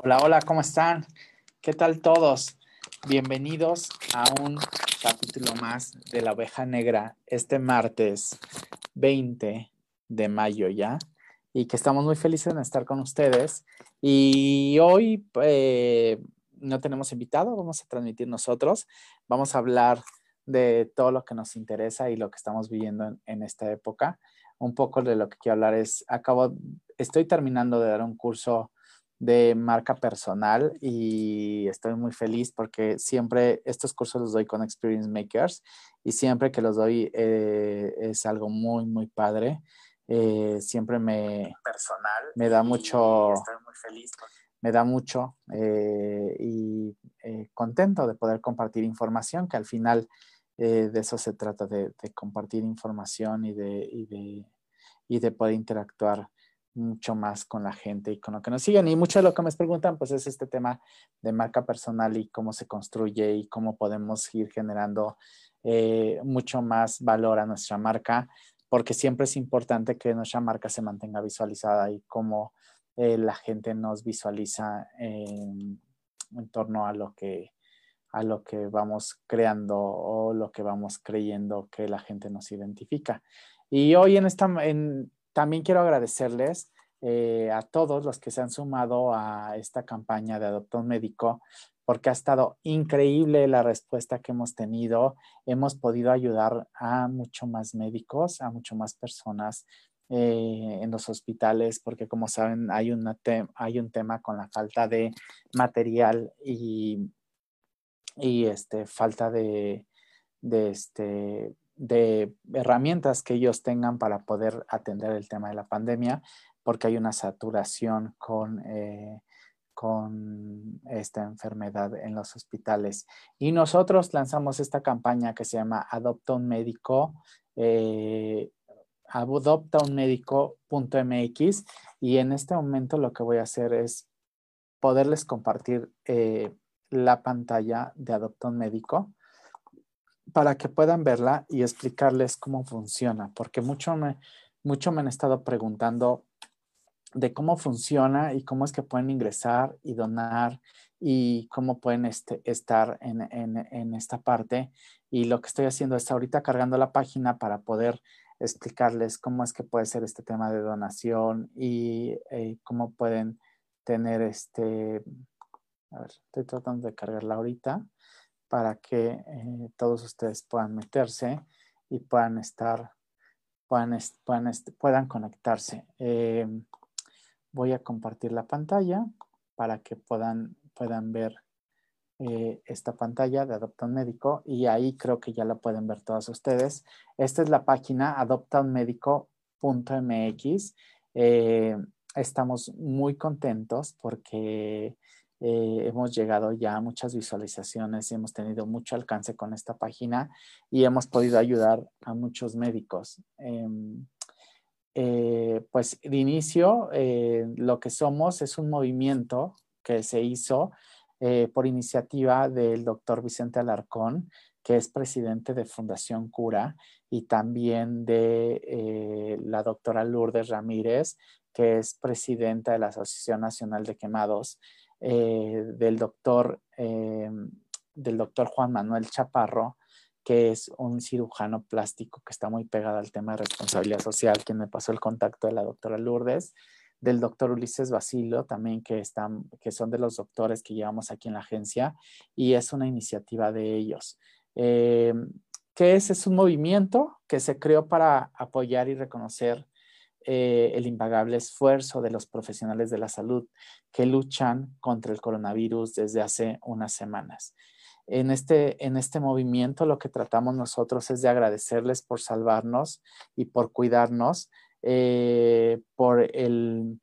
Hola, hola, ¿cómo están? ¿Qué tal todos? Bienvenidos a un capítulo más de la oveja negra este martes 20 de mayo ya y que estamos muy felices de estar con ustedes. Y hoy eh, no tenemos invitado, vamos a transmitir nosotros, vamos a hablar de todo lo que nos interesa y lo que estamos viviendo en, en esta época. Un poco de lo que quiero hablar es, acabo, estoy terminando de dar un curso de marca personal y estoy muy feliz porque siempre estos cursos los doy con Experience Makers y siempre que los doy eh, es algo muy, muy padre. Eh, siempre me, personal me da mucho, estoy muy feliz porque me da mucho eh, y contento de poder compartir información, que al final de eso se trata, de, de compartir información y de, y, de, y de poder interactuar mucho más con la gente y con lo que nos siguen. Y mucho de lo que me preguntan, pues es este tema de marca personal y cómo se construye y cómo podemos ir generando eh, mucho más valor a nuestra marca, porque siempre es importante que nuestra marca se mantenga visualizada y cómo eh, la gente nos visualiza en, torno a lo que a lo que vamos creando o lo que vamos creyendo que la gente nos identifica. Y hoy en esta, en, también quiero agradecerles eh, a todos los que se han sumado a esta campaña de Adopta un Médico, porque ha estado increíble la respuesta que hemos tenido. Hemos podido ayudar a mucho más médicos, a mucho más personas eh, en los hospitales, porque como saben, hay, una hay un tema con la falta de material y, y este, falta de, de, este, de herramientas que ellos tengan para poder atender el tema de la pandemia, porque hay una saturación con, eh, con esta enfermedad en los hospitales. Y nosotros lanzamos esta campaña que se llama Adopta un Médico. Eh, adoptaunmédico.mx y en este momento lo que voy a hacer es poderles compartir eh, la pantalla de Adopta un Médico para que puedan verla y explicarles cómo funciona, porque mucho me, mucho me han estado preguntando de cómo funciona y cómo es que pueden ingresar y donar y cómo pueden este, estar en, en, esta parte. Y lo que estoy haciendo es ahorita cargando la página para poder explicarles cómo es que puede ser este tema de donación y eh, cómo pueden tener este... A ver, estoy tratando de cargarla ahorita para que eh, todos ustedes puedan meterse y puedan estar, puedan, puedan, puedan conectarse. Eh, voy a compartir la pantalla para que puedan, puedan ver eh, esta pantalla de Adopta un Médico y ahí creo que ya la pueden ver todas ustedes. Esta es la página adoptaunmedico.mx. Eh, estamos muy contentos porque eh, hemos llegado ya a muchas visualizaciones y hemos tenido mucho alcance con esta página y hemos podido ayudar a muchos médicos. Em, eh, pues de inicio, eh, lo que somos es un movimiento que se hizo eh, por iniciativa del doctor Vicente Alarcón, que es presidente de Fundación Cura, y también de eh, la doctora Lourdes Ramírez, que es presidenta de la Asociación Nacional de Quemados, eh, del doctor, del doctor Juan Manuel Chaparro, que es un cirujano plástico que está muy pegado al tema de responsabilidad social, quien me pasó el contacto de la doctora Lourdes, del doctor Ulises Basilo también, que, están, que son de los doctores que llevamos aquí en la agencia, y es una iniciativa de ellos. Eh, ¿Qué es? Es un movimiento que se creó para apoyar y reconocer eh, el impagable esfuerzo de los profesionales de la salud que luchan contra el coronavirus desde hace unas semanas en este, en este movimiento lo que tratamos nosotros es de agradecerles por salvarnos y por cuidarnos, eh, por, el,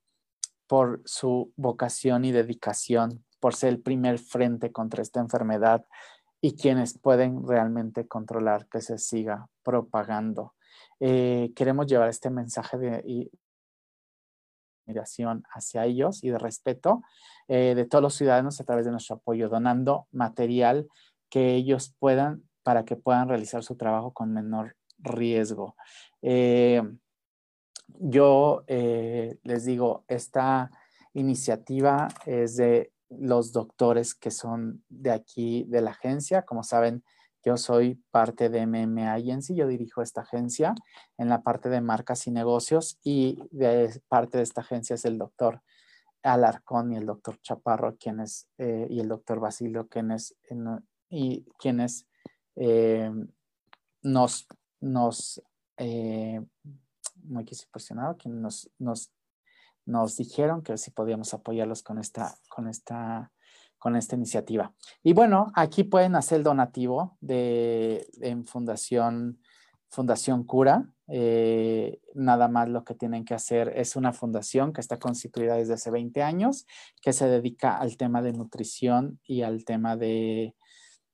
por su vocación y dedicación, por ser el primer frente contra esta enfermedad y quienes pueden realmente controlar que se siga propagando. Eh, queremos llevar este mensaje de, admiración hacia ellos y de respeto eh, de todos los ciudadanos a través de nuestro apoyo, donando material que ellos puedan para que puedan realizar su trabajo con menor riesgo. Eh, yo les digo, esta iniciativa es de los doctores que son de aquí, de la agencia. Como saben, yo soy parte de MM Agency, yo dirijo esta agencia en la parte de marcas y negocios y parte de esta agencia es el doctor Alarcón y el doctor Chaparro, quienes, eh, y el doctor Basilio, quienes, y quienes eh, nos, nos eh, muy presionado, quienes nos, nos, nos dijeron que si podíamos apoyarlos con esta, con esta con esta iniciativa. Y bueno, aquí pueden hacer el donativo de, en Fundación, fundación Cura. Eh, nada más lo que tienen que hacer es una fundación que está constituida desde hace 20 años, que se dedica al tema de nutrición y al tema de,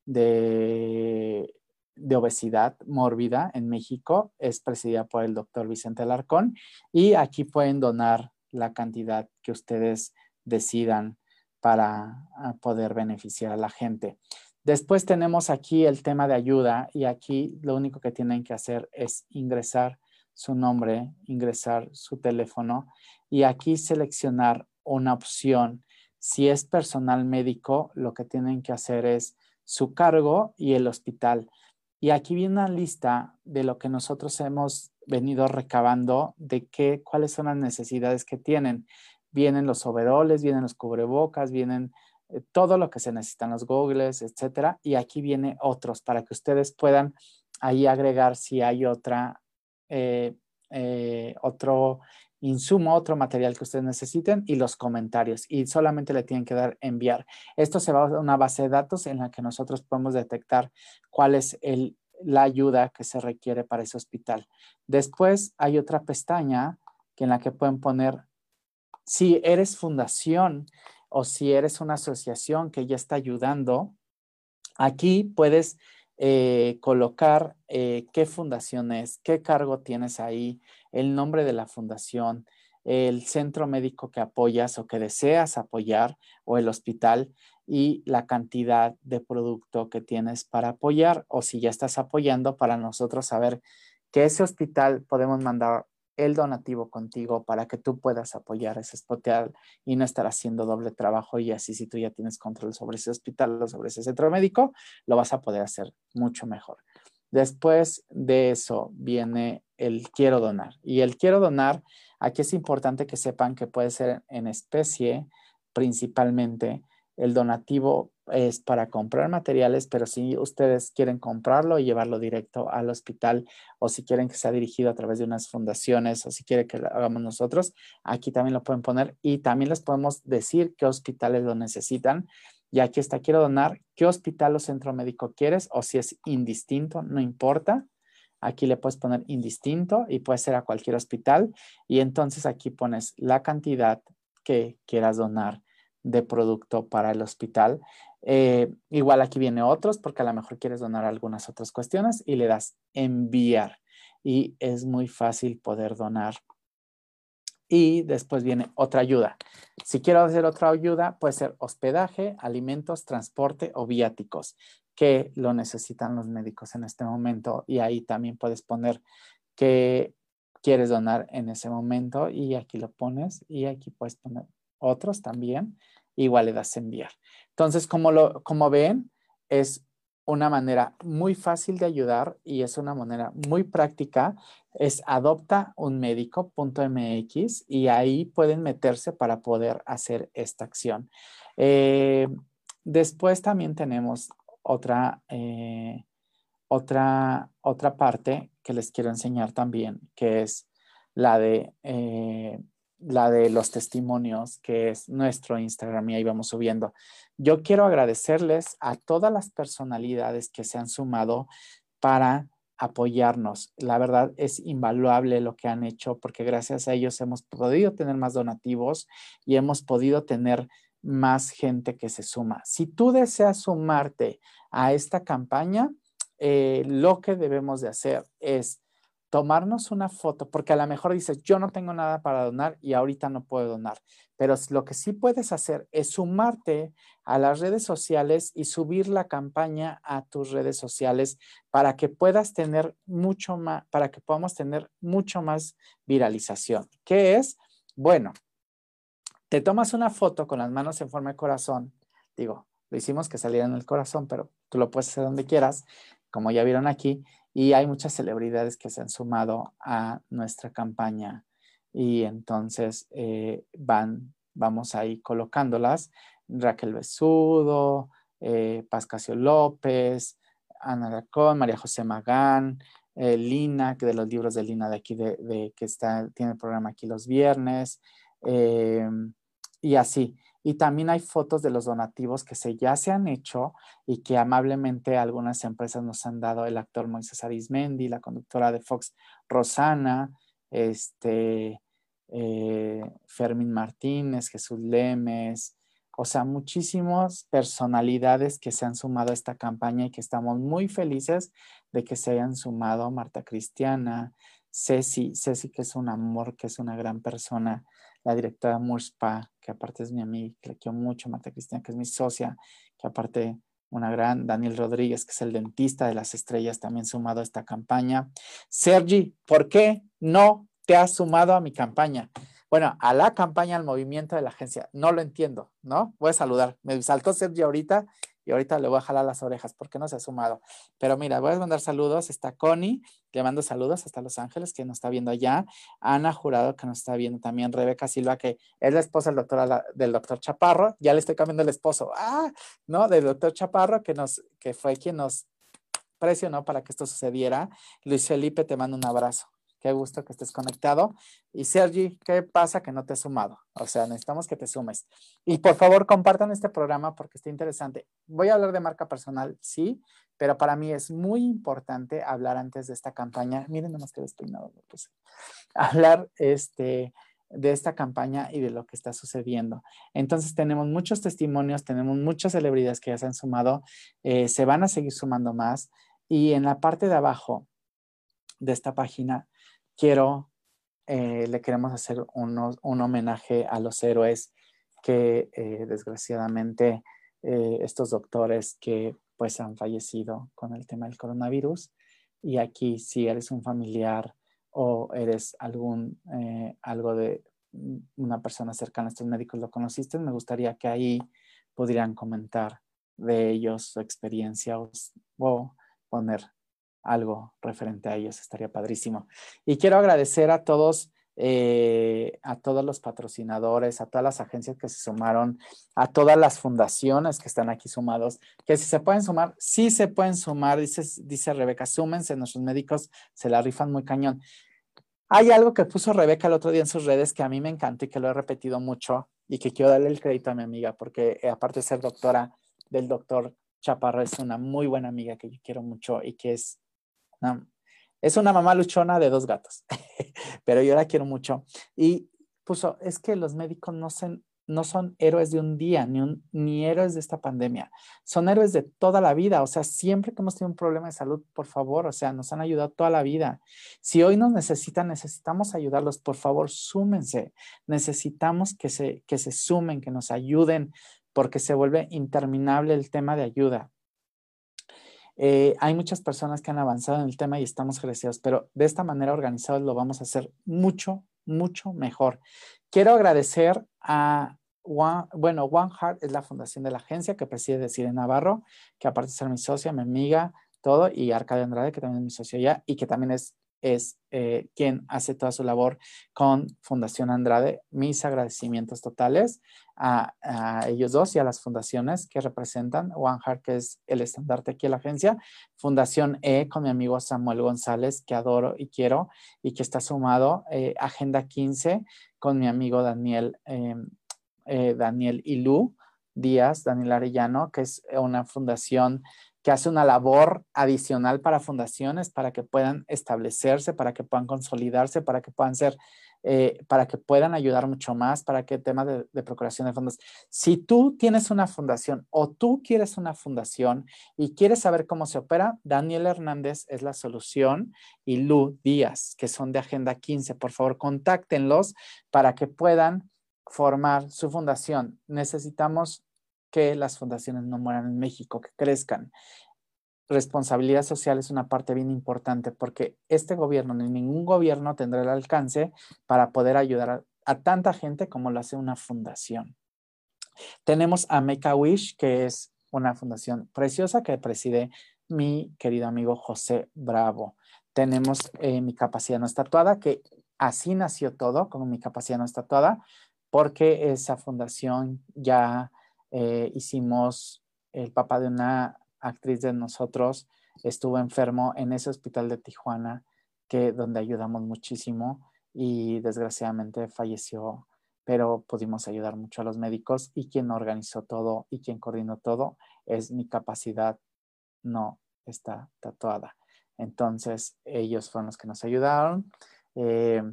de, de obesidad mórbida en México. Es presidida por el doctor Vicente Alarcón y aquí pueden donar la cantidad que ustedes decidan para ah, poder beneficiar a la gente. Después tenemos aquí el tema de ayuda y aquí lo único que tienen que hacer es ingresar su nombre, ingresar su teléfono y aquí seleccionar una opción. Si es personal médico, lo que tienen que hacer es su cargo y el hospital. Y aquí viene una lista de lo que nosotros hemos venido recabando de qué, cuáles son las necesidades que tienen vienen los overoles, vienen los cubrebocas, vienen eh, todo lo que se necesitan, los goggles, etcétera. Y aquí viene otros para que ustedes puedan ahí agregar si hay otra, eh, eh, otro insumo, otro material que ustedes necesiten y los comentarios. Y solamente le tienen que dar enviar. Esto se va a una base de datos en la que nosotros podemos detectar cuál es el, la ayuda que se requiere para ese hospital. Después hay otra pestaña en la que pueden poner si eres fundación o si eres una asociación que ya está ayudando, aquí puedes eh, colocar eh, qué fundación es, qué cargo tienes ahí, el nombre de la fundación, el centro médico que apoyas o que deseas apoyar o el hospital y la cantidad de producto que tienes para apoyar o si ya estás apoyando para nosotros saber que ese hospital podemos mandar el donativo contigo para que tú puedas apoyar ese hospital y no estar haciendo doble trabajo y así si tú ya tienes control sobre ese hospital o sobre ese centro médico, lo vas a poder hacer mucho mejor. Después de eso viene el quiero donar y el quiero donar, aquí es importante que sepan que puede ser en especie principalmente el donativo es para comprar materiales, pero si ustedes quieren comprarlo y llevarlo directo al hospital o si quieren que sea dirigido a través de unas fundaciones o si quieren que lo hagamos nosotros, aquí también lo pueden poner y también les podemos decir qué hospitales lo necesitan. Y aquí está, quiero donar, qué hospital o centro médico quieres o si es indistinto, no importa. Aquí le puedes poner indistinto y puede ser a cualquier hospital. Y entonces aquí pones la cantidad que quieras donar de producto para el hospital eh, igual aquí viene otros porque a lo mejor quieres donar algunas otras cuestiones y le das enviar y es muy fácil poder donar. Y después viene otra ayuda. Si quiero hacer otra ayuda, puede ser hospedaje, alimentos, transporte o viáticos, que lo necesitan los médicos en este momento. Y ahí también puedes poner que quieres donar en ese momento y aquí lo pones y aquí puedes poner otros también igual le das enviar. Entonces, como, lo, como ven, es una manera muy fácil de ayudar y es una manera muy práctica. Es adopta un médico.mx y ahí pueden meterse para poder hacer esta acción. Eh, después también tenemos otra, eh, otra, otra parte que les quiero enseñar también, que es la de eh, la de los testimonios, que es nuestro Instagram y ahí vamos subiendo. Yo quiero agradecerles a todas las personalidades que se han sumado para apoyarnos. La verdad es invaluable lo que han hecho porque gracias a ellos hemos podido tener más donativos y hemos podido tener más gente que se suma. Si tú deseas sumarte a esta campaña, eh, lo que debemos de hacer es tomarnos una foto, porque a lo mejor dices, yo no tengo nada para donar y ahorita no puedo donar, pero lo que sí puedes hacer es sumarte a las redes sociales y subir la campaña a tus redes sociales para que puedas tener mucho más, para que podamos tener mucho más viralización. ¿Qué es? Bueno, te tomas una foto con las manos en forma de corazón, digo, lo hicimos que saliera en el corazón, pero tú lo puedes hacer donde quieras, como ya vieron aquí, y hay muchas celebridades que se han sumado a nuestra campaña y entonces eh, van, vamos ahí colocándolas. Raquel Besudo, eh, Pascasio López, Ana Racón, María José Magán, eh, Lina, que de los libros de Lina de aquí, de, que está, tiene el programa aquí los viernes, y así. Y también hay fotos de los donativos que se, ya se han hecho y que amablemente algunas empresas nos han dado el actor Moisés Arismendi, la conductora de Fox Rosana, este, eh, Fermín Martínez, Jesús Lemes, o sea, muchísimas personalidades que se han sumado a esta campaña y que estamos muy felices de que se hayan sumado. Marta Cristiana, Ceci, Ceci que es un amor, que es una gran persona, la directora Murspa, que aparte es mi amiga, que le quiero mucho, Marta Cristiana, que es mi socia, que aparte una gran, Daniel Rodríguez, que es el dentista de las estrellas, también sumado a esta campaña. Sergi, ¿por qué no te has sumado a mi campaña? Bueno, a la campaña, al movimiento de la agencia. No lo entiendo, ¿no? Voy a saludar. Me saltó Sergi ahorita y ahorita le voy a jalar las orejas porque no se ha sumado. Pero mira, voy a mandar saludos. Está Connie, le mando saludos hasta Los Ángeles, que nos está viendo allá. Ana Jurado, que nos está viendo también. Rebeca Silva, que es la esposa del doctor, Chaparro. Ya le estoy cambiando el esposo. Ah, no, del doctor Chaparro, que, nos, que fue quien nos presionó para que esto sucediera. Luis Felipe, te mando un abrazo. Qué gusto que estés conectado. Y Sergi, ¿qué pasa que no te has sumado? O sea, necesitamos que te sumes. Y por favor, compartan este programa porque está interesante. Voy a hablar de marca personal, sí, pero para mí es muy importante hablar antes de esta campaña. Miren nomás que despeinado. Pues, hablar este, de esta campaña y de lo que está sucediendo. Entonces tenemos muchos testimonios, tenemos muchas celebridades que ya se han sumado, eh, se van a seguir sumando más. Y en la parte de abajo de esta página quiero, eh, le queremos hacer un homenaje a los héroes que eh, desgraciadamente eh, estos doctores que pues han fallecido con el tema del coronavirus. Y aquí si eres un familiar o eres algún, algo de una persona cercana a estos médicos, lo conociste, me gustaría que ahí pudieran comentar de ellos su experiencia o poner algo referente a ellos, estaría padrísimo. Y quiero agradecer a todos, eh, a todos los patrocinadores, a todas las agencias que se sumaron, a todas las fundaciones que están aquí sumados, que si se pueden sumar, sí se pueden sumar, dice, dice Rebeca, súmense, nuestros médicos se la rifan muy cañón. Hay algo que puso Rebeca el otro día en sus redes que a mí me encantó y que lo he repetido mucho y que quiero darle el crédito a mi amiga porque eh, aparte de ser doctora del doctor Chaparro, es una muy buena amiga que yo quiero mucho y que es es una mamá luchona de dos gatos, pero yo la quiero mucho. Y puso, es que los médicos no, no son héroes de un día, ni, ni héroes de esta pandemia, son héroes de toda la vida. O sea, siempre que hemos tenido un problema de salud, por favor, o sea, nos han ayudado toda la vida. Si hoy nos necesitan, necesitamos ayudarlos, por favor, súmense. Necesitamos que se, que se sumen, que nos ayuden, porque se vuelve interminable el tema de ayuda. Eh, hay muchas personas que han avanzado en el tema y estamos agradecidos, pero de esta manera organizados lo vamos a hacer mucho, mucho mejor. Quiero agradecer a One, bueno, One Heart es la fundación de la agencia que preside Decide Navarro, que aparte de ser mi socia, mi amiga, todo, y Arcadio Andrade, que también es mi socio ya, y que también es es eh, quien hace toda su labor con Fundación Andrade. Mis agradecimientos totales a, ellos dos y a las fundaciones que representan One Heart, que es el estandarte aquí en la agencia, Fundación E con mi amigo Samuel González, que adoro y quiero y que está sumado, eh, Agenda 15 con mi amigo Daniel, em, eh, Daniel Ilú Díaz, Daniel Arellano, que es una fundación que hace una labor adicional para fundaciones para que puedan establecerse, para que puedan consolidarse, para que puedan ser, eh, para que puedan ayudar mucho más, para que el tema de, procuración de fondos. Si tú tienes una fundación o tú quieres una fundación y quieres saber cómo se opera, Daniel Hernández es la solución y Lu Díaz, que son de Agenda 15. Por favor, contáctenlos para que puedan formar su fundación. Necesitamos que las fundaciones no mueran en México, que crezcan. Responsabilidad social es una parte bien importante porque este gobierno ni ningún gobierno tendrá el alcance para poder ayudar a tanta gente como lo hace una fundación. Tenemos a Make a Wish, que es una fundación preciosa que preside mi querido amigo José Bravo. Tenemos eh, mi capacidad no estatuada, que así nació todo, con mi capacidad no estatuada, porque esa fundación ya eh, hicimos, el papá de una actriz de nosotros estuvo enfermo en ese hospital de Tijuana, que donde ayudamos muchísimo y desgraciadamente falleció, pero pudimos ayudar mucho a los médicos y quien organizó todo y quien coordinó todo es mi capacidad no está tatuada. Entonces, ellos fueron los que nos ayudaron. Eh,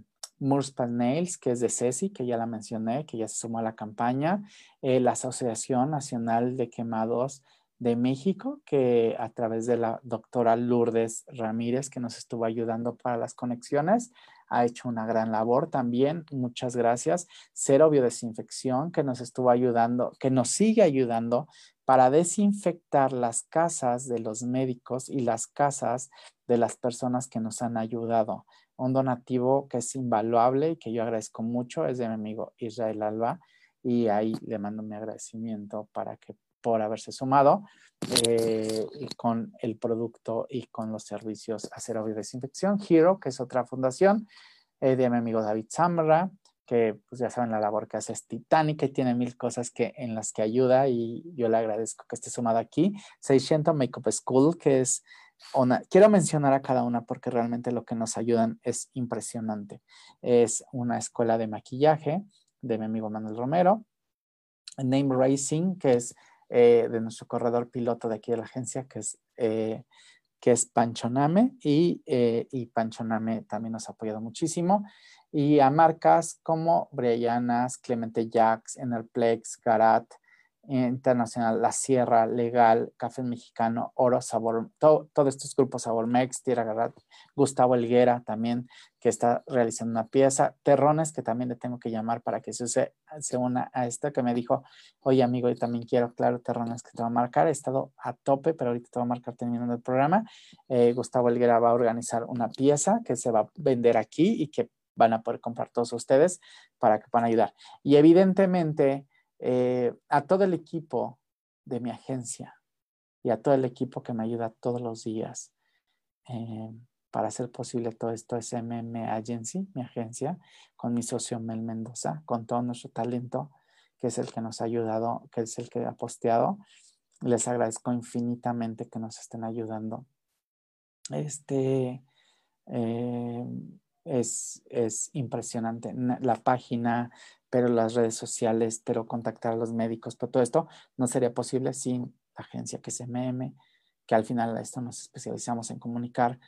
Nails, que es de Ceci, que ya la mencioné, que ya se sumó a la campaña. Eh, la Asociación Nacional de Quemados de México, que a través de la doctora Lourdes Ramírez, que nos estuvo ayudando para las conexiones, ha hecho una gran labor también. Muchas gracias. Cero Biodesinfección, que nos estuvo ayudando, que nos sigue ayudando para desinfectar las casas de los médicos y las casas de las personas que nos han ayudado. Un donativo que es invaluable y que yo agradezco mucho es de mi amigo Israel Alba y ahí le mando mi agradecimiento para que por haberse sumado eh, con el producto y con los servicios a cero desinfección. Hero, que es otra fundación eh, de mi amigo David Zamra, que pues ya saben la labor que hace es titánica y tiene mil cosas que, en las que ayuda y yo le agradezco que esté sumado aquí. 600 Makeup School, que es una, quiero mencionar a cada una porque realmente lo que nos ayudan es impresionante. Es una escuela de maquillaje de mi amigo Manuel Romero. Name Racing, que es eh, de nuestro corredor piloto de aquí de la agencia, que es, eh, que es Panchoname, y, eh, y Panchoname también nos ha apoyado muchísimo. Y a marcas como Brianas, Clemente Jacks, Enerplex, Garat, internacional, La Sierra, Legal, Café Mexicano, Oro, Sabor, todos estos grupos Sabor Mex, Tierra Garrat, Gustavo Elguera también, que está realizando una pieza, Terrones, que también le tengo que llamar para que se, se una a esta, que me dijo, oye amigo, yo también quiero, claro, Terrones que te va a marcar, he estado a tope, pero ahorita te va a marcar terminando el programa. Eh, Gustavo Elguera va a organizar una pieza que se va a vender aquí y que van a poder comprar todos ustedes para que puedan ayudar. Y evidentemente, eh, a todo el equipo de mi agencia y a todo el equipo que me ayuda todos los días eh, para hacer posible todo esto es Agency, mi agencia, con mi socio Mel Mendoza, con todo nuestro talento, que es el que nos ha ayudado, que es el que ha posteado. Les agradezco infinitamente que nos estén ayudando. Este eh, es, es impresionante. La página, pero las redes sociales, pero contactar a los médicos, pero todo esto no sería posible sin la agencia que es MM, que al final esto nos especializamos en comunicar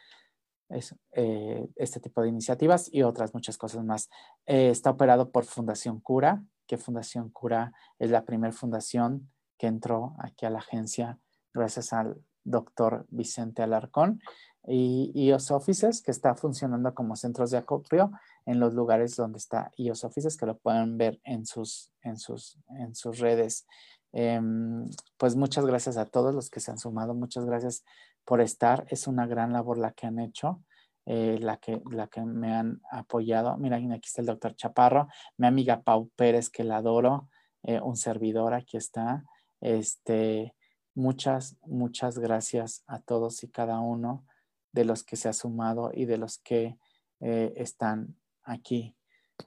eh, este tipo de iniciativas y otras muchas cosas más. Eh, está operado por Fundación Cura, que Fundación Cura es la primera fundación que entró aquí a la agencia gracias al doctor Vicente Alarcón y IOS Offices, que está funcionando como centros de acopio en los lugares donde está IOS Offices, que lo pueden ver en sus, en sus, en sus redes. Em, pues muchas gracias a todos los que se han sumado, muchas gracias por estar. Es una gran labor la que han hecho. Eh, la, que, la que me han apoyado. Mira, aquí está el doctor Chaparro, mi amiga Pau Pérez, que la adoro, eh, un servidor, aquí está. Este, muchas, muchas gracias a todos y cada uno de los que se ha sumado y de los que eh, están aquí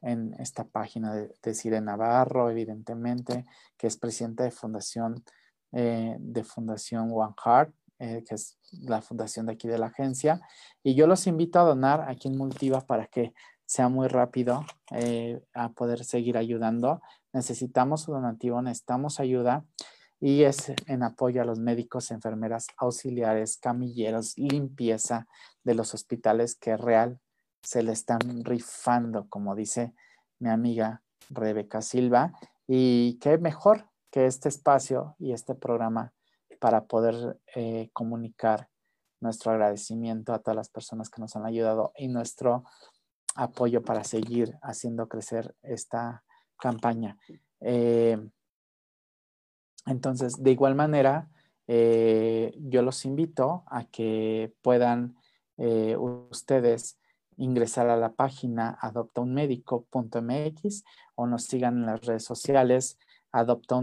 en esta página de, de Navarro, evidentemente, que es presidenta de Fundación, eh, de Fundación One Heart, eh, que es la fundación de aquí de la agencia. Y yo los invito a donar aquí en Multiva para que sea muy rápido a poder seguir ayudando. Necesitamos su donativo, necesitamos ayuda y es en apoyo a los médicos, enfermeras, auxiliares, camilleros, limpieza de los hospitales que real se le están rifando, como dice mi amiga Rebeca Silva. Y qué mejor que este espacio y este programa para poder eh, comunicar nuestro agradecimiento a todas las personas que nos han ayudado y nuestro apoyo para seguir haciendo crecer esta campaña. Eh, entonces, de igual manera, eh, yo los invito a que puedan eh, ustedes ingresar a la página adoptaunmedico.mx o nos sigan en las redes sociales Adopta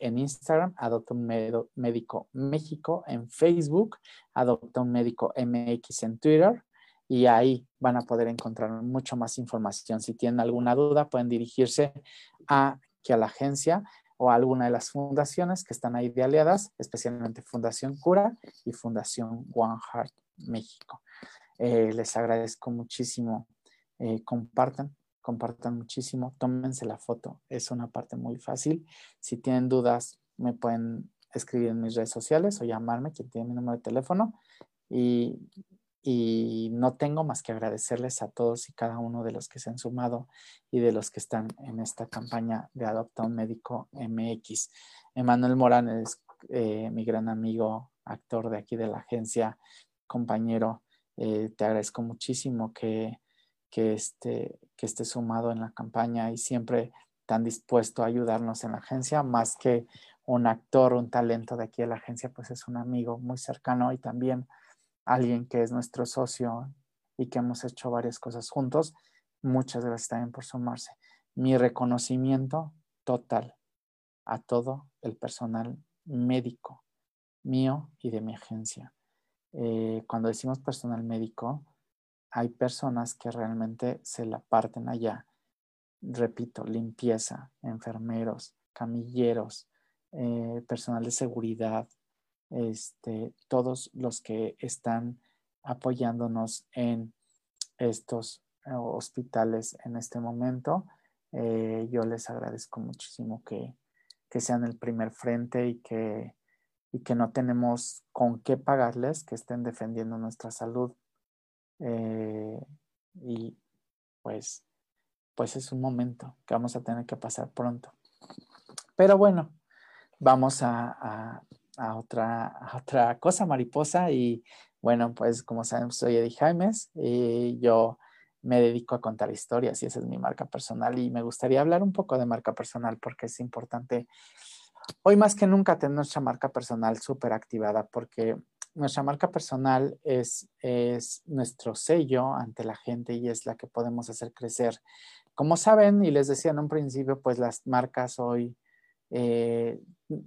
en Instagram, Adopta un Médico México en Facebook, Adopta un en Twitter y ahí van a poder encontrar mucho más información. Si tienen alguna duda, pueden dirigirse a, aquí a la agencia o a alguna de las fundaciones que están ahí de aliadas, especialmente Fundación Cura y Fundación One Heart México. Eh, les agradezco muchísimo. Eh, compartan, compartan muchísimo, tómense la foto, es una parte muy fácil. Si tienen dudas, me pueden escribir en mis redes sociales o llamarme, quien tiene mi número de teléfono. Y, y no tengo más que agradecerles a todos y cada uno de los que se han sumado y de los que están en esta campaña de Adopta un Médico MX. Emanuel Morán es eh, mi gran amigo, actor de aquí de la agencia, compañero. Eh, te agradezco muchísimo que, que, esté, que esté sumado en la campaña y siempre tan dispuesto a ayudarnos en la agencia, más que un actor, un talento de aquí de la agencia, pues es un amigo muy cercano y también alguien que es nuestro socio y que hemos hecho varias cosas juntos. Muchas gracias también por sumarse. Mi reconocimiento total a todo el personal médico mío y de mi agencia. Eh, cuando decimos personal médico, hay personas que realmente se la parten allá. Repito, limpieza, enfermeros, camilleros, eh, personal de seguridad, este, todos los que están apoyándonos en estos eh, hospitales en este momento. Eh, yo les agradezco muchísimo que, que, sean el primer frente y que, y que no tenemos con qué pagarles, que estén defendiendo nuestra salud eh, y pues, pues es un momento que vamos a tener que pasar pronto. Pero bueno, vamos a, otra, otra cosa mariposa y bueno, pues como saben, soy Eddie Jaimes y yo me dedico a contar historias y esa es mi marca personal y me gustaría hablar un poco de marca personal porque es importante hoy más que nunca tener nuestra marca personal súper activada porque nuestra marca personal es, es nuestro sello ante la gente y es la que podemos hacer crecer. Como saben, y les decía en un principio, pues las marcas hoy, eh,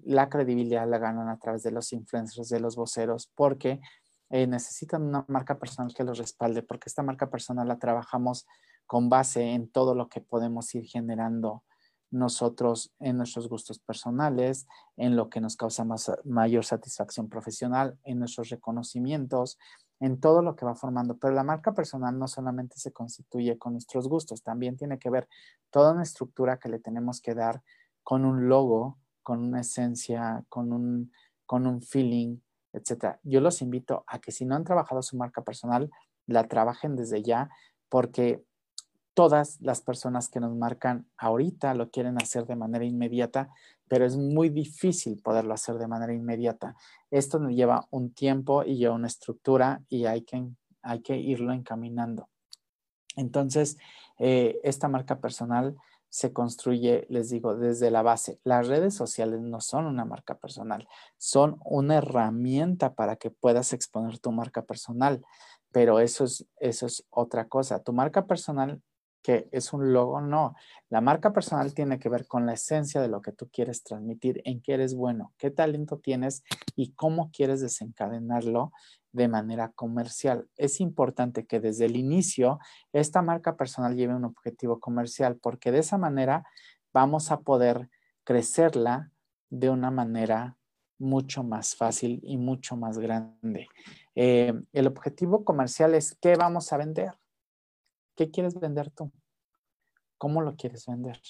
la credibilidad la ganan a través de los influencers, de los voceros, porque eh, necesitan una marca personal que los respalde, porque esta marca personal la trabajamos con base en todo lo que podemos ir generando nosotros en nuestros gustos personales, en lo que nos causa mayor satisfacción profesional, en nuestros reconocimientos, en todo lo que va formando. Pero la marca personal no solamente se constituye con nuestros gustos, también tiene que ver toda una estructura que le tenemos que dar con un logo, con una esencia, con un, con un feeling, etc. Yo los invito a que si no han trabajado su marca personal, la trabajen desde ya, porque todas las personas que nos marcan ahorita lo quieren hacer de manera inmediata, pero es muy difícil poderlo hacer de manera inmediata. Esto nos lleva un tiempo y lleva una estructura y hay que, hay que irlo encaminando. Entonces, eh, esta marca personal se construye, les digo, desde la base. Las redes sociales no son una marca personal, son una herramienta para que puedas exponer tu marca personal, pero eso es, eso es otra cosa. Tu marca personal que es un logo, no. La marca personal tiene que ver con la esencia de lo que tú quieres transmitir, en qué eres bueno, qué talento tienes y cómo quieres desencadenarlo de manera comercial. Es importante que desde el inicio esta marca personal lleve un objetivo comercial porque de esa manera vamos a poder crecerla de una manera mucho más fácil y mucho más grande. Eh, el objetivo comercial es qué vamos a vender. ¿Qué quieres vender tú? ¿Cómo lo quieres vender?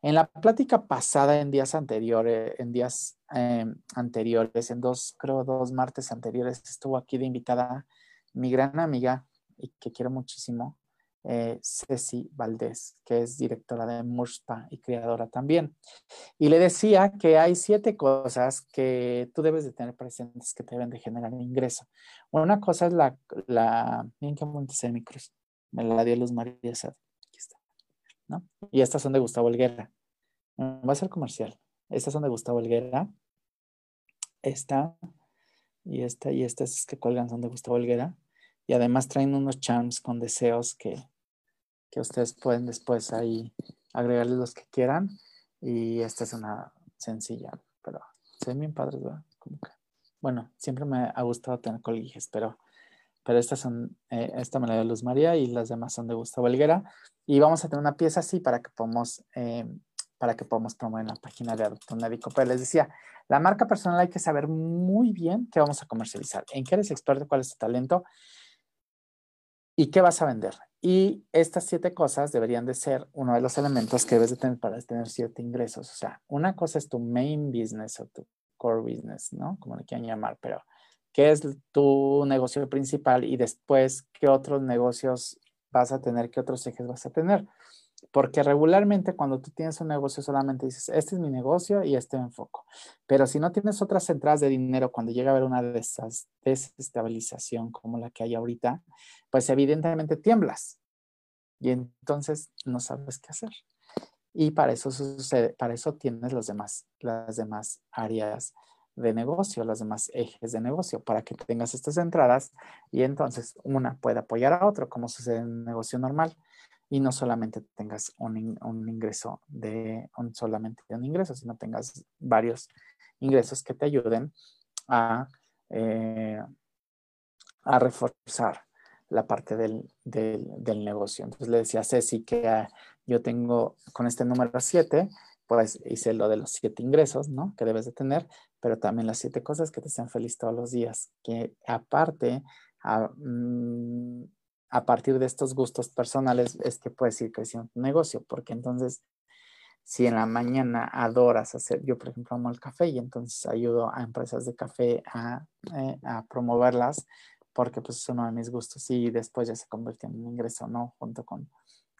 En la plática pasada, en días anteriores, en días em, anteriores, en dos, creo dos martes anteriores, estuvo aquí de invitada mi gran amiga y que quiero muchísimo, eh, Ceci Valdés, que es directora de Murspa y creadora también. Y le decía que hay siete cosas que tú debes de tener presentes que te deben de generar ingreso. Una cosa es la, la, que montes el micro, me la dio Luz María Sad. Aquí está. ¿no? Y estas son de Gustavo Helguera. Va a ser comercial. Estas son de Gustavo Helguera. Esta y esta y estas que cuelgan son de Gustavo Helguera. Y además traen unos charms con deseos que, que ustedes pueden después ahí agregarles los que quieran. Y esta es una sencilla, pero se bien padres, ¿verdad? bueno, siempre me ha gustado tener colguijes, pero, pero estas son, eh, esta me la dio Luz María y las demás son de Gustavo Helguera. Y vamos a tener una pieza así para que podamos, eh, para que podamos promover la página de Adopto Médico. Pero les decía, la marca personal hay que saber muy bien qué vamos a comercializar, en qué eres experto, cuál es tu talento y qué vas a vender. Y estas siete cosas deberían de ser uno de los elementos que debes de tener para tener siete ingresos. O sea, una cosa es tu main business o tu core business, ¿no? Como le quieran llamar, pero ¿qué es tu negocio principal y después qué otros negocios vas a tener, qué otros ejes vas a tener? Porque regularmente cuando tú tienes un negocio solamente dices, este es mi negocio y este me enfoco. Pero si no tienes otras entradas de dinero cuando llega a haber una de esas desestabilización como la que hay ahorita, pues evidentemente tiemblas. Y entonces no sabes qué hacer. Y para eso para eso tienes los demás, las demás áreas de negocio, los demás ejes de negocio, para que tengas estas entradas y entonces una puede apoyar a otro, como sucede en un negocio normal, y no solamente tengas un, ingreso de un, solamente un ingreso, sino tengas varios ingresos que te ayuden a, eh, a reforzar la parte del, del, negocio. Entonces le decía a Ceci que yo tengo con este número 7, pues hice lo de los siete ingresos, ¿no? Que debes de tener, pero también las siete cosas que te sean feliz todos los días, que aparte, a, mm, a partir de estos gustos personales es que puedes ir creciendo tu negocio, porque entonces si en la mañana adoras hacer, yo por ejemplo amo el café y entonces ayudo a empresas de café a, eh, promoverlas porque pues es uno de mis gustos y después ya se convirtió en un ingreso, ¿no? Junto con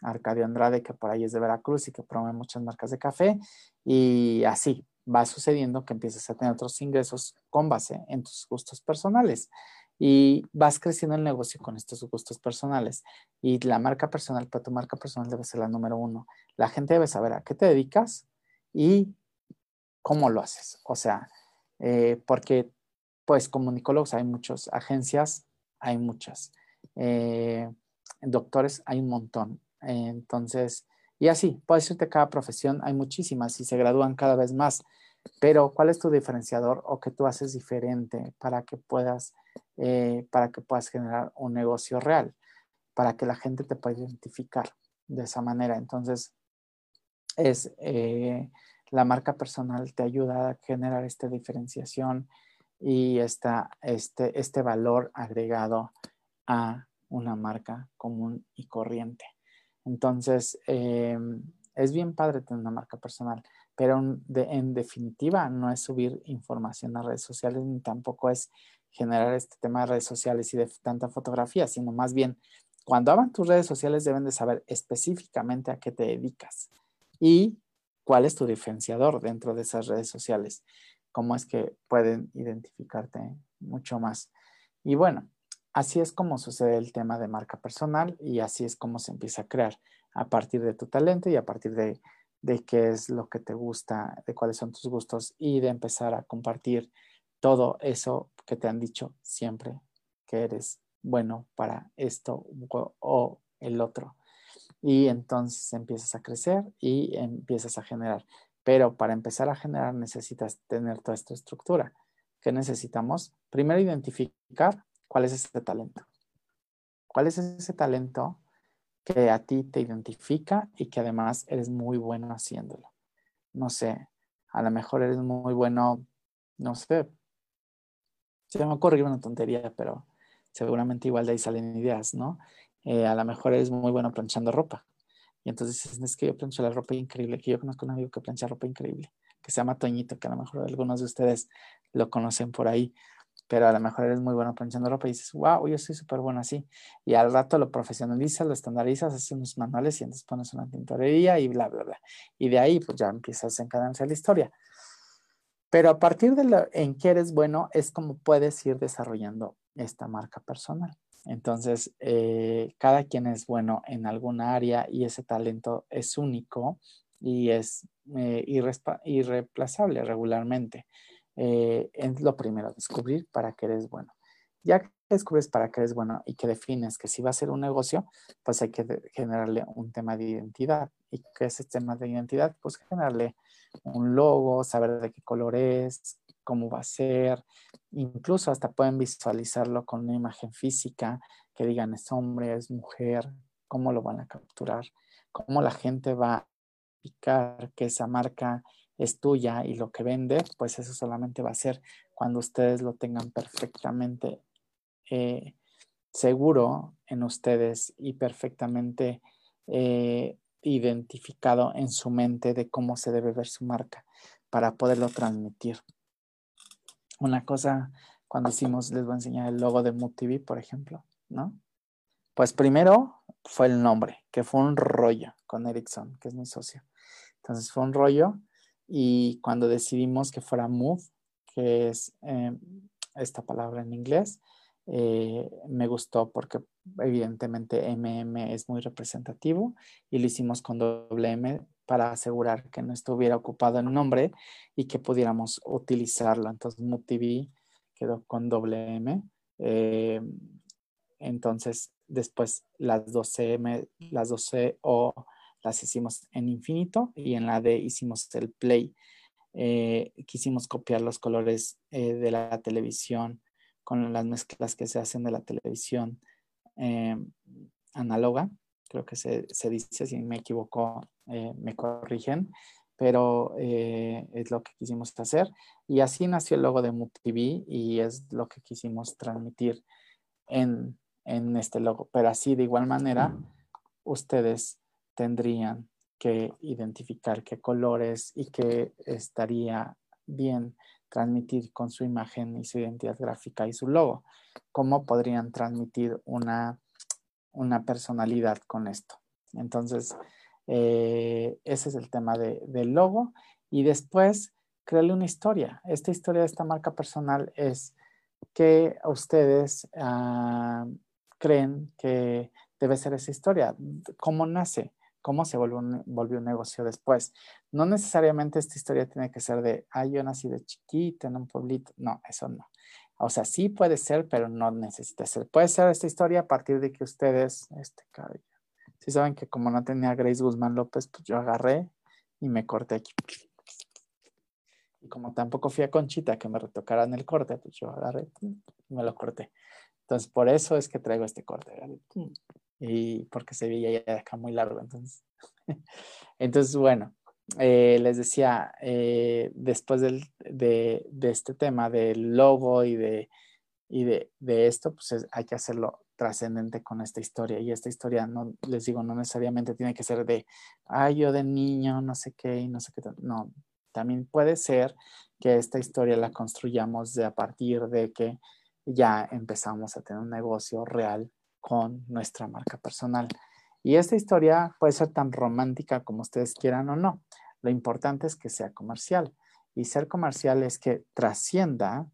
Arcadio Andrade, que por ahí es de Veracruz y que promueve muchas marcas de café. Y así va sucediendo que empiezas a tener otros ingresos con base en tus gustos personales. Y vas creciendo el negocio con estos gustos personales. Y la marca personal, para tu marca personal debe ser la número uno. La gente debe saber a qué te dedicas y cómo lo haces. O sea, eh, porque pues comunicólogos hay muchas, agencias hay muchas, eh, doctores hay un montón. Entonces, y así, puede decirte cada profesión, hay muchísimas y se gradúan cada vez más. Pero, ¿cuál es tu diferenciador o qué tú haces diferente para que puedas, eh, para que puedas generar un negocio real? Para que la gente te pueda identificar de esa manera. Entonces, es eh, la marca personal te ayuda a generar esta diferenciación y esta, este, este valor agregado a una marca común y corriente. Entonces, eh, es bien padre tener una marca personal, pero en definitiva no es subir información a redes sociales ni tampoco es generar este tema de redes sociales y de tanta fotografía, sino más bien cuando abran tus redes sociales deben de saber específicamente a qué te dedicas y cuál es tu diferenciador dentro de esas redes sociales, cómo es que pueden identificarte mucho más. Y bueno, Así es como sucede el tema de marca personal y así es como se empieza a crear a partir de tu talento y a partir de, qué es lo que te gusta, de cuáles son tus gustos y de empezar a compartir todo eso que te han dicho siempre que eres bueno para esto o el otro. Y entonces empiezas a crecer y empiezas a generar. Pero para empezar a generar necesitas tener toda esta estructura. ¿Qué necesitamos? Primero identificar ¿Cuál es ese talento? ¿Cuál es ese talento que a ti te identifica y que además eres muy bueno haciéndolo? No sé, a lo mejor eres muy bueno, no sé, se me ocurrió una tontería, pero seguramente igual de ahí salen ideas, ¿no? Eh, a lo mejor eres muy bueno planchando ropa. Y entonces es que yo plancho la ropa increíble, que yo conozco un amigo que plancha ropa increíble, que se llama Toñito, que a lo mejor algunos de ustedes lo conocen por ahí pero a lo mejor eres muy bueno planchando ropa y dices, wow, yo soy súper bueno así. Y al rato lo profesionalizas, lo estandarizas, haces unos manuales y entonces pones una tintorería y bla, bla, bla. Y de ahí pues ya empiezas a encadenarse la historia. Pero a partir de lo en que eres bueno es como puedes ir desarrollando esta marca personal. Entonces, eh, cada quien es bueno en alguna área y ese talento es único y es eh, irreemplazable regularmente. Eh, es lo primero, descubrir para qué eres bueno. Ya que descubres para qué eres bueno y que defines que si va a ser un negocio, pues hay que generarle un tema de identidad. ¿Y qué es este tema de identidad? Pues generarle un logo, saber de qué color es, cómo va a ser, incluso hasta pueden visualizarlo con una imagen física que digan es hombre, es mujer, cómo lo van a capturar, cómo la gente va a picar que esa marca es tuya y lo que vende, pues eso solamente va a ser cuando ustedes lo tengan perfectamente eh, seguro en ustedes y perfectamente eh, identificado en su mente de cómo se debe ver su marca para poderlo transmitir. Una cosa, cuando hicimos, les voy a enseñar el logo de MUTV, por ejemplo, ¿no? Pues primero fue el nombre, que fue un rollo con Ericsson, que es mi socio. Entonces fue un rollo y cuando decidimos que fuera Move, que es eh, esta palabra en inglés, eh, me gustó porque evidentemente MM es muy representativo y lo hicimos con doble M para asegurar que no estuviera ocupado el nombre y que pudiéramos utilizarlo. Entonces MUTV quedó con doble M. Eh, entonces después las 12M, las 12O las hicimos en infinito y en la D hicimos el play. Eh, quisimos copiar los colores de la televisión con las mezclas que se hacen de la televisión eh, análoga. Creo que se, dice, si me equivoco, eh, me corrigen, pero eh, es lo que quisimos hacer. Y así nació el logo de MUTV y es lo que quisimos transmitir en, en este logo. Pero así, de igual manera, ustedes tendrían que identificar qué colores y qué estaría bien transmitir con su imagen y su identidad gráfica y su logo. ¿Cómo podrían transmitir una, una personalidad con esto? Entonces, eh, ese es el tema del logo. Y después, créale una historia. Esta historia de esta marca personal es que ustedes ah, creen que debe ser esa historia. ¿Cómo nace? Cómo se volvió un, negocio después. No necesariamente esta historia tiene que ser de, ah, yo nací de chiquita en un pueblito. No, eso no. O sea, sí puede ser, pero no necesita ser. Puede ser esta historia a partir de que ustedes, este cabello. Si saben que como no tenía Grace Guzmán López, pues yo agarré y me corté aquí. Y como tampoco fui a Conchita que me retocaran el corte, pues yo agarré y me lo corté. Entonces, por eso es que traigo este corte y porque se veía ya acá muy largo. Entonces, entonces bueno, eh, les decía, eh, después del, de, de, este tema del logo y de, y de, de esto, pues hay que hacerlo trascendente con esta historia. Y esta historia, no les digo, no necesariamente tiene que ser de, ay, yo de niño, no sé qué, y no sé qué. No, también puede ser que esta historia la construyamos de a partir de que ya empezamos a tener un negocio real con nuestra marca personal. Y esta historia puede ser tan romántica como ustedes quieran o no. Lo importante es que sea comercial. Y ser comercial es que trascienda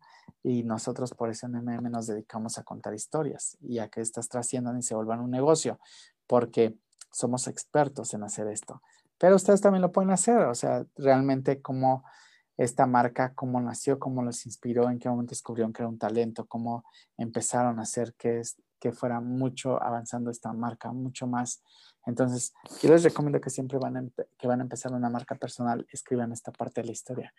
y nosotros por eso en MM nos dedicamos a contar historias y a que estas trasciendan y se vuelvan un negocio, porque somos expertos en hacer esto. Pero ustedes también lo pueden hacer, o sea, realmente cómo esta marca, cómo nació, cómo los inspiró, en qué momento descubrieron que era un talento, cómo empezaron a hacer que, es, que fuera mucho avanzando esta marca, mucho más. Entonces, yo les recomiendo que siempre van a, que van a empezar una marca personal, escriban esta parte de la historia.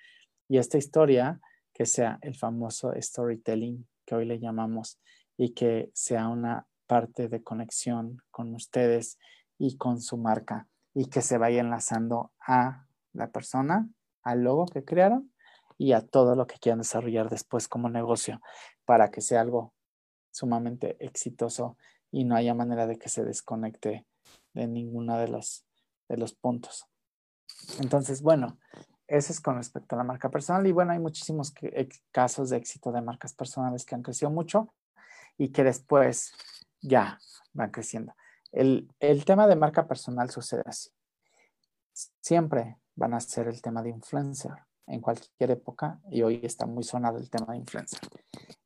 Y esta historia, que sea el famoso storytelling que hoy le llamamos y que sea una parte de conexión con ustedes y con su marca y que se vaya enlazando a la persona, al logo que crearon y a todo lo que quieran desarrollar después como negocio para que sea algo sumamente exitoso y no haya manera de que se desconecte de ninguno de los, de los puntos. Entonces, bueno, eso es con respecto a la marca personal y bueno, hay muchísimos casos de éxito de marcas personales que han crecido mucho y que después ya van creciendo. El, el tema de marca personal sucede así. Siempre van a ser el tema de influencer en cualquier época y hoy está muy sonado el tema de influencer.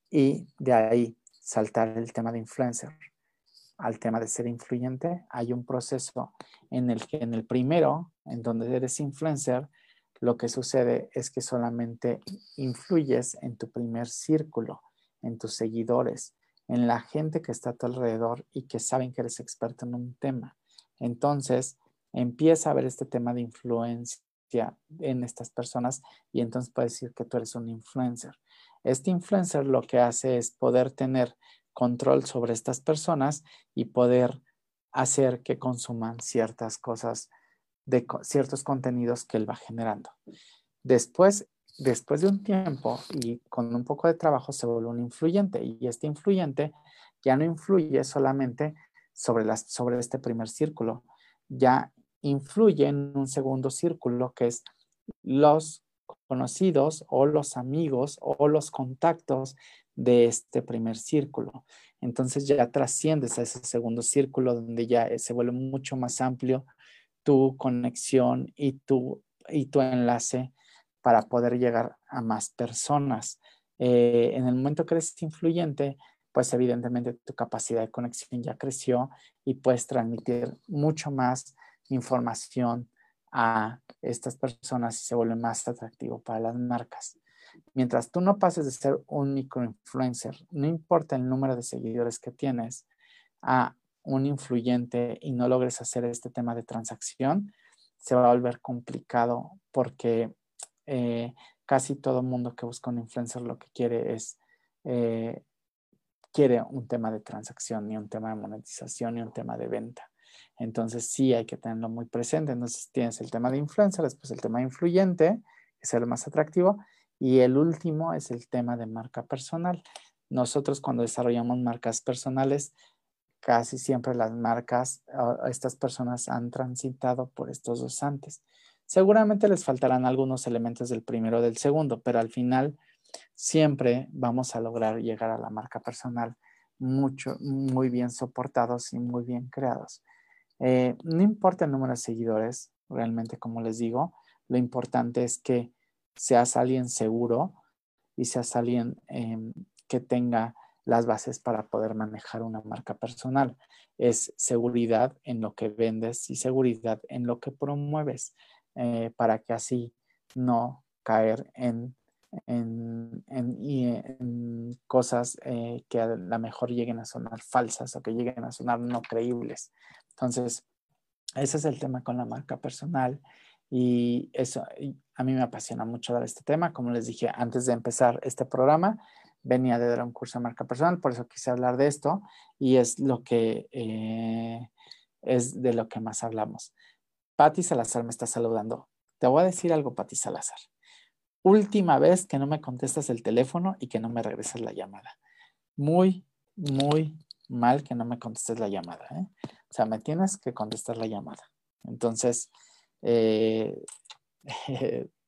Y de ahí saltar el tema de influencer al tema de ser influyente, hay un proceso en el que en el primero, en donde eres influencer, lo que sucede es que solamente influyes en tu primer círculo, en tus seguidores, en la gente que está a tu alrededor y que saben que eres experto en un tema. Entonces, empieza a ver este tema de influencia en estas personas y entonces puedes decir que tú eres un influencer. Este influencer lo que hace es poder tener control sobre estas personas y poder hacer que consuman ciertas cosas, de ciertos contenidos que él va generando. Después, después de un tiempo y con un poco de trabajo se vuelve un influyente y este influyente ya no influye solamente sobre, las, sobre este primer círculo, ya influye en un segundo círculo que es los conocidos o los amigos o los contactos de este primer círculo. Entonces ya trasciendes a ese segundo círculo donde ya se vuelve mucho más amplio tu conexión y tu, y tu enlace para poder llegar a más personas. Eh, en el momento que eres influyente, pues evidentemente tu capacidad de conexión ya creció y puedes transmitir mucho más información a estas personas y se vuelve más atractivo para las marcas. Mientras tú no pases de ser un microinfluencer, no importa el número de seguidores que tienes, a un influyente y no logres hacer este tema de transacción, se va a volver complicado porque eh, casi todo mundo que busca un influencer lo que quiere es, eh, quiere un tema de transacción, ni un tema de monetización, ni un tema de venta. Entonces sí hay que tenerlo muy presente. Entonces tienes el tema de influencer, después el tema influyente, que es el más atractivo, y el último es el tema de marca personal. Nosotros cuando desarrollamos marcas personales, casi siempre las marcas, estas personas han transitado por estos dos antes. Seguramente les faltarán algunos elementos del primero o del segundo, pero al final siempre vamos a lograr llegar a la marca personal mucho, muy bien soportados y muy bien creados. Eh, no importa el número de seguidores, realmente como les digo, lo importante es que seas alguien seguro y seas alguien em, que tenga las bases para poder manejar una marca personal. Es seguridad en lo que vendes y seguridad en lo que promueves eh, para que así no caer en, cosas eh, que a lo mejor lleguen a sonar falsas o que lleguen a sonar no creíbles. Entonces, ese es el tema con la marca personal y eso a mí me apasiona mucho dar este tema. Como les dije antes de empezar este programa, venía de dar un curso de marca personal, por eso quise hablar de esto y es lo que eh, es de lo que más hablamos. Patti Salazar me está saludando. Te voy a decir algo, Patti Salazar. Última vez que no me contestas el teléfono y que no me regresas la llamada. Muy, muy mal que no me contestes la llamada. ¿eh? O sea, me tienes que contestar la llamada. Entonces, eh,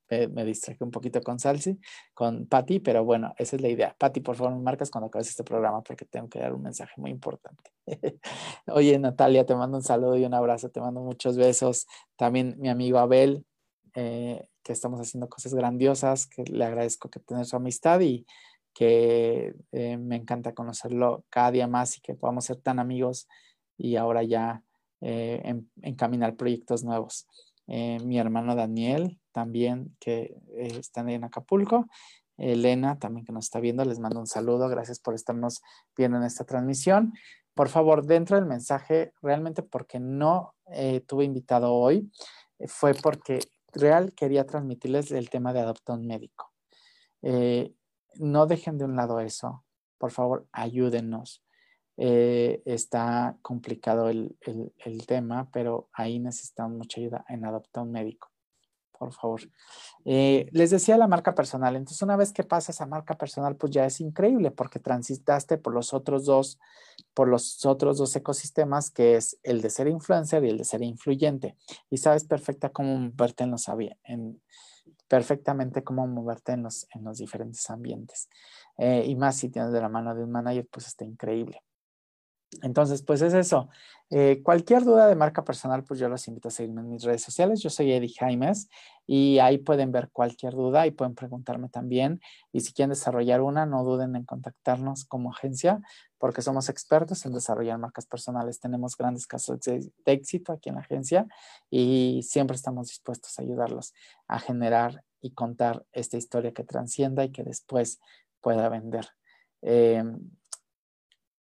me, me, distraje un poquito con Salsi, con Patti, pero bueno, esa es la idea. Patti, por favor, me marcas cuando acabes este programa porque tengo que dar un mensaje muy importante. Oye, Natalia, te mando un saludo y un abrazo, te mando muchos besos. También mi amigo Abel, eh, que estamos haciendo cosas grandiosas, que le agradezco que tener su amistad y que eh, me encanta conocerlo cada día más y que podamos ser tan amigos y ahora ya eh, encaminar proyectos nuevos. Eh, mi hermano Daniel también que eh, está en Acapulco, Elena también que nos está viendo, les mando un saludo, gracias por estarnos viendo en esta transmisión. Por favor, dentro del mensaje, realmente porque no tuve invitado hoy, fue porque real quería transmitirles el tema de adoptón médico. no dejen de un lado eso, por favor, ayúdenos. Eh, está complicado el, tema, pero ahí necesitamos mucha ayuda en adoptar un médico, por favor. Eh, les decía la marca personal, entonces una vez que pasas a marca personal, pues ya es increíble porque transitaste por los otros dos, por los otros dos ecosistemas, que es el de ser influencer y el de ser influyente. Y sabes perfecta cómo moverte en los en, perfectamente cómo moverte en los, en los diferentes ambientes. Eh, y más si tienes de la mano de un manager, pues está increíble. Entonces, pues es eso. Eh, cualquier duda de marca personal, pues yo los invito a seguirme en mis redes sociales. Yo soy Eddie Jaimes y ahí pueden ver cualquier duda y pueden preguntarme también. Y si quieren desarrollar una, no duden en contactarnos como agencia porque somos expertos en desarrollar marcas personales. Tenemos grandes casos de, éxito aquí en la agencia y siempre estamos dispuestos a ayudarlos a generar y contar esta historia que transcienda y que después pueda vender. Eh,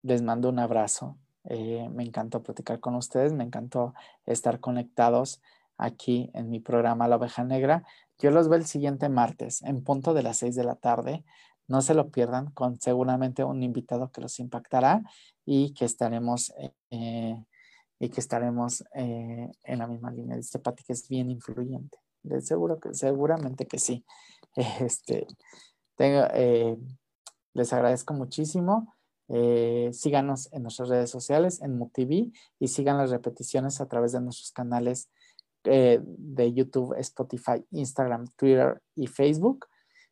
les mando un abrazo. Eh, me encantó platicar con ustedes, me encantó estar conectados aquí en mi programa La Oveja Negra. Yo los veo el siguiente martes en punto de las seis de la tarde. No se lo pierdan con seguramente un invitado que los impactará y que estaremos, eh, y que estaremos eh, en la misma línea. Dice Pati que es bien influyente. Seguro que, seguramente que sí. Este, eh, les agradezco muchísimo. Síganos en nuestras redes sociales, en MUTV, y sigan las repeticiones a través de nuestros canales de YouTube, Spotify, Instagram, Twitter y Facebook.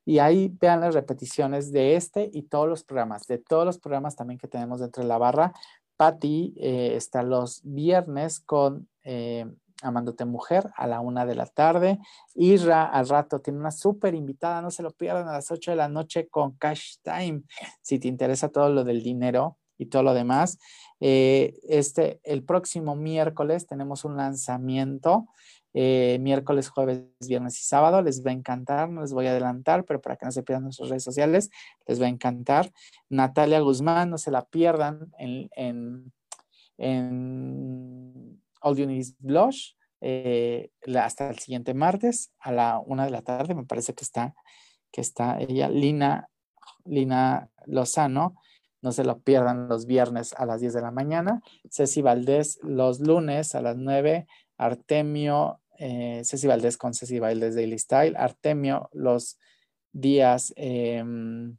Y ahí vean las repeticiones de este y todos los programas, de todos los programas también que tenemos dentro de la barra. Patti eh, está los viernes con eh, Amándote Mujer a la una de la tarde. Isra al rato tiene una súper invitada, no se lo pierdan a las ocho de la noche con Cash Time. Si te interesa todo lo del dinero y todo lo demás. Eh, este, el próximo miércoles tenemos un lanzamiento eh, miércoles, jueves, viernes y sábado. Les va a encantar, no les voy a adelantar, pero para que no se pierdan nuestras redes sociales, les va a encantar. Natalia Guzmán, no se la pierdan en, en, en All You Need Blush. Eh, hasta el siguiente martes a la una de la tarde, me parece que está, que está ella, Lina, Lina Lozano, no se lo pierdan los viernes a las 10 de la mañana, Ceci Valdés los lunes a las 9, Artemio eh, Ceci Valdés con Ceci Valdés Daily Style, Artemio los días, em,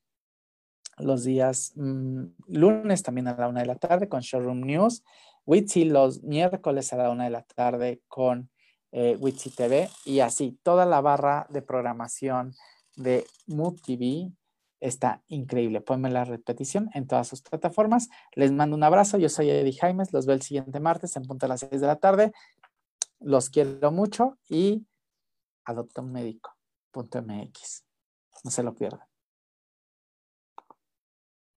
los días mm, lunes también a la una de la tarde con Showroom News, Witsi los miércoles a la una de la tarde con eh, Witsi TV y así toda la barra de programación de Mood TV está increíble. Ponme la repetición en todas sus plataformas. Les mando un abrazo. Yo soy Eddie Jaimes. Los veo el siguiente martes en punto a las 6 de la tarde. Los quiero mucho y adopta un médico.mx. No se lo pierdan.